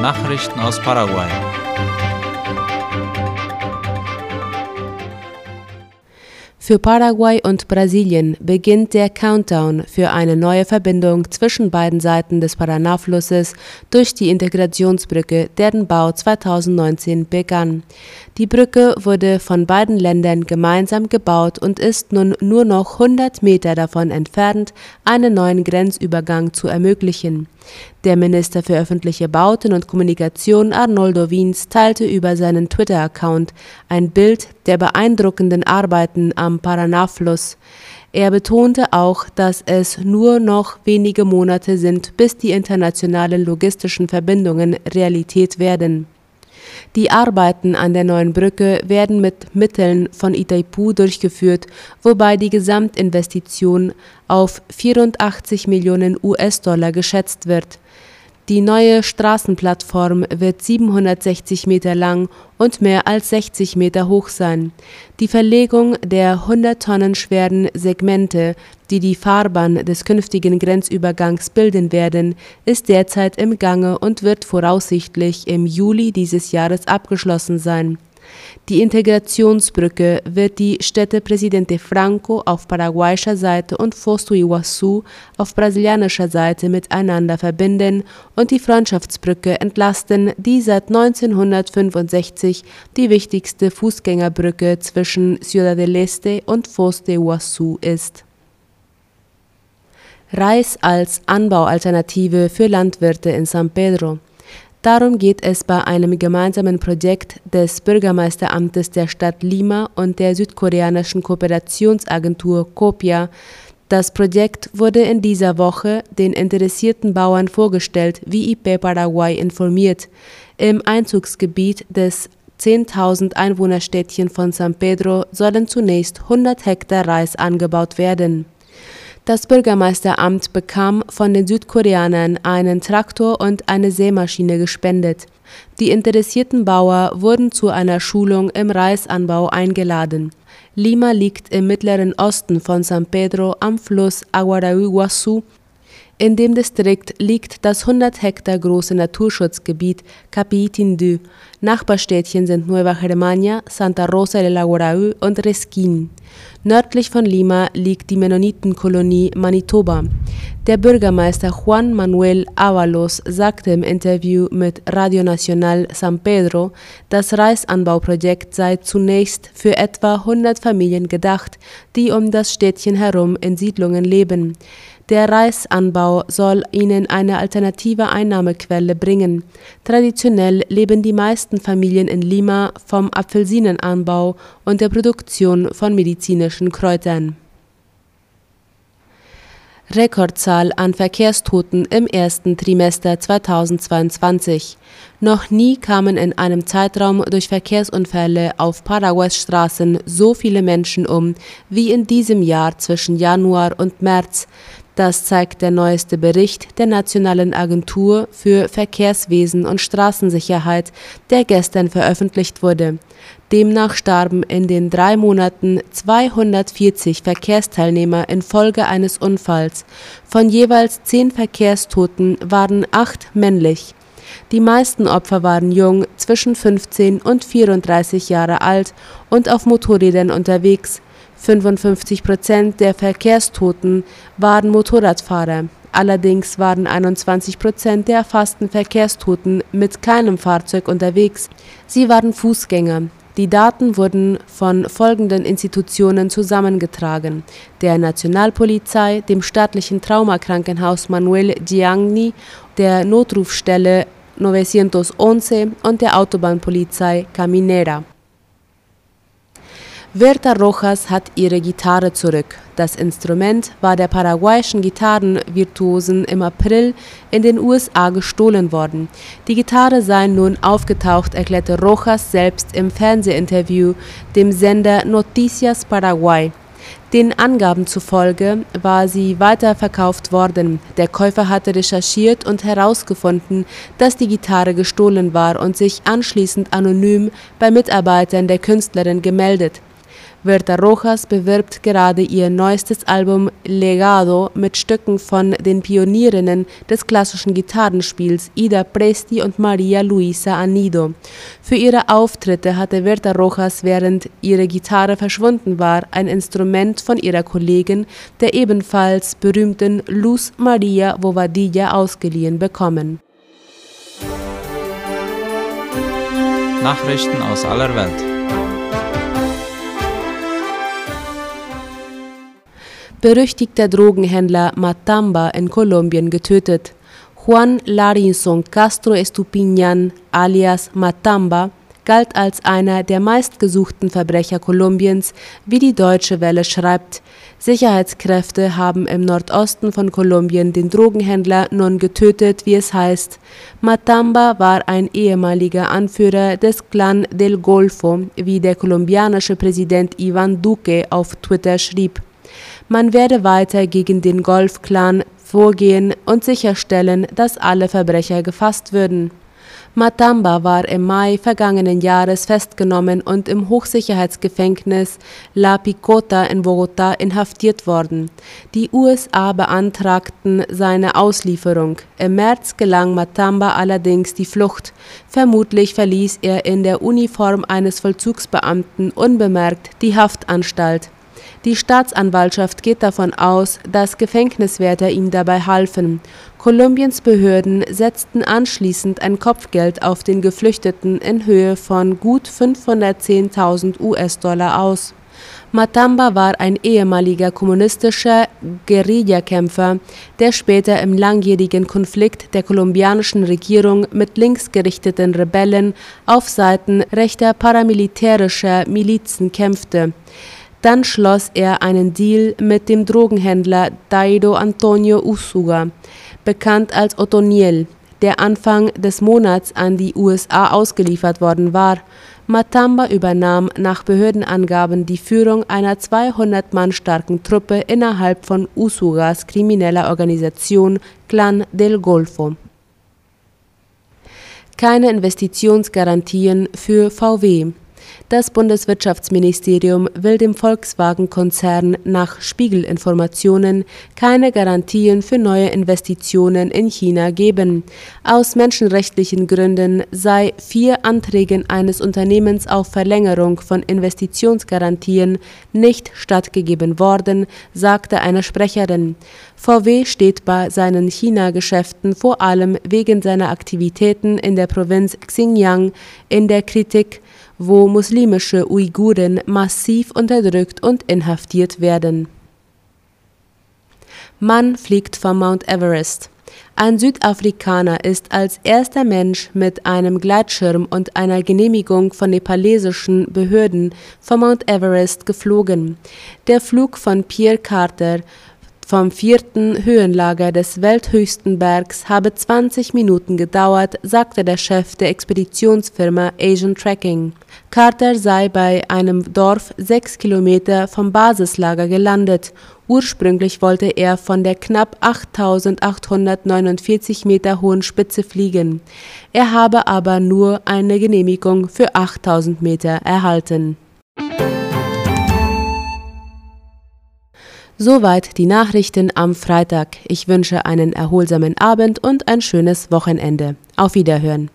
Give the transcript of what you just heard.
Nachrichten aus Paraguay. Für Paraguay und Brasilien beginnt der Countdown für eine neue Verbindung zwischen beiden Seiten des Paraná-Flusses durch die Integrationsbrücke, deren Bau 2019 begann. Die Brücke wurde von beiden Ländern gemeinsam gebaut und ist nun nur noch 100 Meter davon entfernt, einen neuen Grenzübergang zu ermöglichen. Der Minister für öffentliche Bauten und Kommunikation Arnoldo Wiens teilte über seinen Twitter-Account ein Bild der beeindruckenden Arbeiten am Paraná-Fluss. Er betonte auch, dass es nur noch wenige Monate sind, bis die internationalen logistischen Verbindungen Realität werden. Die Arbeiten an der neuen Brücke werden mit Mitteln von Itaipu durchgeführt, wobei die Gesamtinvestition auf 84 Millionen US-Dollar geschätzt wird. Die neue Straßenplattform wird 760 Meter lang und mehr als 60 Meter hoch sein. Die Verlegung der 100 Tonnen schweren Segmente, die die Fahrbahn des künftigen Grenzübergangs bilden werden, ist derzeit im Gange und wird voraussichtlich im Juli dieses Jahres abgeschlossen sein die Integrationsbrücke wird die Städte Presidente Franco auf paraguayischer Seite und Foz do Iguaçu auf brasilianischer Seite miteinander verbinden und die Freundschaftsbrücke entlasten, die seit 1965 die wichtigste Fußgängerbrücke zwischen Ciudad del Este und Foz de Iguaçu ist. Reis als Anbaualternative für Landwirte in San Pedro Darum geht es bei einem gemeinsamen Projekt des Bürgermeisteramtes der Stadt Lima und der südkoreanischen Kooperationsagentur COPIA. Das Projekt wurde in dieser Woche den interessierten Bauern vorgestellt, wie IP Paraguay informiert. Im Einzugsgebiet des 10.000 Einwohnerstädtchen von San Pedro sollen zunächst 100 Hektar Reis angebaut werden. Das Bürgermeisteramt bekam von den Südkoreanern einen Traktor und eine Sämaschine gespendet. Die interessierten Bauer wurden zu einer Schulung im Reisanbau eingeladen. Lima liegt im mittleren Osten von San Pedro am Fluss Aguaraiguaçu in dem Distrikt liegt das 100 Hektar große Naturschutzgebiet Capitindu. Nachbarstädtchen sind Nueva Germania, Santa Rosa del Aguaraú und Resquin. Nördlich von Lima liegt die Mennonitenkolonie Manitoba. Der Bürgermeister Juan Manuel Avalos sagte im Interview mit Radio Nacional San Pedro, das Reisanbauprojekt sei zunächst für etwa 100 Familien gedacht, die um das Städtchen herum in Siedlungen leben. Der Reisanbau soll ihnen eine alternative Einnahmequelle bringen. Traditionell leben die meisten Familien in Lima vom Apfelsinenanbau und der Produktion von medizinischen Kräutern. Rekordzahl an Verkehrstoten im ersten Trimester 2022. Noch nie kamen in einem Zeitraum durch Verkehrsunfälle auf Paraguays Straßen so viele Menschen um wie in diesem Jahr zwischen Januar und März. Das zeigt der neueste Bericht der Nationalen Agentur für Verkehrswesen und Straßensicherheit, der gestern veröffentlicht wurde. Demnach starben in den drei Monaten 240 Verkehrsteilnehmer infolge eines Unfalls. Von jeweils zehn Verkehrstoten waren acht männlich. Die meisten Opfer waren jung, zwischen 15 und 34 Jahre alt und auf Motorrädern unterwegs. 55 Prozent der Verkehrstoten waren Motorradfahrer. Allerdings waren 21 Prozent der erfassten Verkehrstoten mit keinem Fahrzeug unterwegs. Sie waren Fußgänger. Die Daten wurden von folgenden Institutionen zusammengetragen: der Nationalpolizei, dem staatlichen Traumakrankenhaus Manuel Gianni, der Notrufstelle 911 und der Autobahnpolizei Caminera. Berta Rojas hat ihre Gitarre zurück. Das Instrument war der paraguayischen Gitarrenvirtuosen im April in den USA gestohlen worden. Die Gitarre sei nun aufgetaucht, erklärte Rojas selbst im Fernsehinterview dem Sender Noticias Paraguay. Den Angaben zufolge war sie weiterverkauft worden. Der Käufer hatte recherchiert und herausgefunden, dass die Gitarre gestohlen war und sich anschließend anonym bei Mitarbeitern der Künstlerin gemeldet. Berta Rojas bewirbt gerade ihr neuestes Album Legado mit Stücken von den Pionierinnen des klassischen Gitarrenspiels Ida Presti und Maria Luisa Anido. Für ihre Auftritte hatte Berta Rojas, während ihre Gitarre verschwunden war, ein Instrument von ihrer Kollegin, der ebenfalls berühmten Luz Maria Bobadilla, ausgeliehen bekommen. Nachrichten aus aller Welt. Berüchtigter Drogenhändler Matamba in Kolumbien getötet. Juan Larinson Castro Estupiñan alias Matamba galt als einer der meistgesuchten Verbrecher Kolumbiens, wie die Deutsche Welle schreibt. Sicherheitskräfte haben im Nordosten von Kolumbien den Drogenhändler nun getötet, wie es heißt. Matamba war ein ehemaliger Anführer des Clan del Golfo, wie der kolumbianische Präsident Ivan Duque auf Twitter schrieb. Man werde weiter gegen den Golf-Clan vorgehen und sicherstellen, dass alle Verbrecher gefasst würden. Matamba war im Mai vergangenen Jahres festgenommen und im Hochsicherheitsgefängnis La Picota in Bogotá inhaftiert worden. Die USA beantragten seine Auslieferung. Im März gelang Matamba allerdings die Flucht. Vermutlich verließ er in der Uniform eines Vollzugsbeamten unbemerkt die Haftanstalt. Die Staatsanwaltschaft geht davon aus, dass Gefängniswärter ihm dabei halfen. Kolumbiens Behörden setzten anschließend ein Kopfgeld auf den Geflüchteten in Höhe von gut 510.000 US-Dollar aus. Matamba war ein ehemaliger kommunistischer Guerillakämpfer, der später im langjährigen Konflikt der kolumbianischen Regierung mit linksgerichteten Rebellen auf Seiten rechter paramilitärischer Milizen kämpfte. Dann schloss er einen Deal mit dem Drogenhändler Daido Antonio Usuga, bekannt als Otoniel, der Anfang des Monats an die USA ausgeliefert worden war. Matamba übernahm nach Behördenangaben die Führung einer 200 Mann starken Truppe innerhalb von Usugas krimineller Organisation Clan del Golfo. Keine Investitionsgarantien für VW. Das Bundeswirtschaftsministerium will dem Volkswagen-Konzern nach Spiegelinformationen keine Garantien für neue Investitionen in China geben. Aus menschenrechtlichen Gründen sei vier Anträgen eines Unternehmens auf Verlängerung von Investitionsgarantien nicht stattgegeben worden, sagte eine Sprecherin. VW steht bei seinen China-Geschäften vor allem wegen seiner Aktivitäten in der Provinz Xinjiang in der Kritik, wo muslimische Uiguren massiv unterdrückt und inhaftiert werden. Mann fliegt vom Mount Everest. Ein Südafrikaner ist als erster Mensch mit einem Gleitschirm und einer Genehmigung von nepalesischen Behörden vom Mount Everest geflogen. Der Flug von Pierre Carter vom vierten Höhenlager des welthöchsten Bergs habe 20 Minuten gedauert, sagte der Chef der Expeditionsfirma Asian Tracking. Carter sei bei einem Dorf sechs Kilometer vom Basislager gelandet. Ursprünglich wollte er von der knapp 8849 Meter hohen Spitze fliegen. Er habe aber nur eine Genehmigung für 8000 Meter erhalten. Soweit die Nachrichten am Freitag. Ich wünsche einen erholsamen Abend und ein schönes Wochenende. Auf Wiederhören.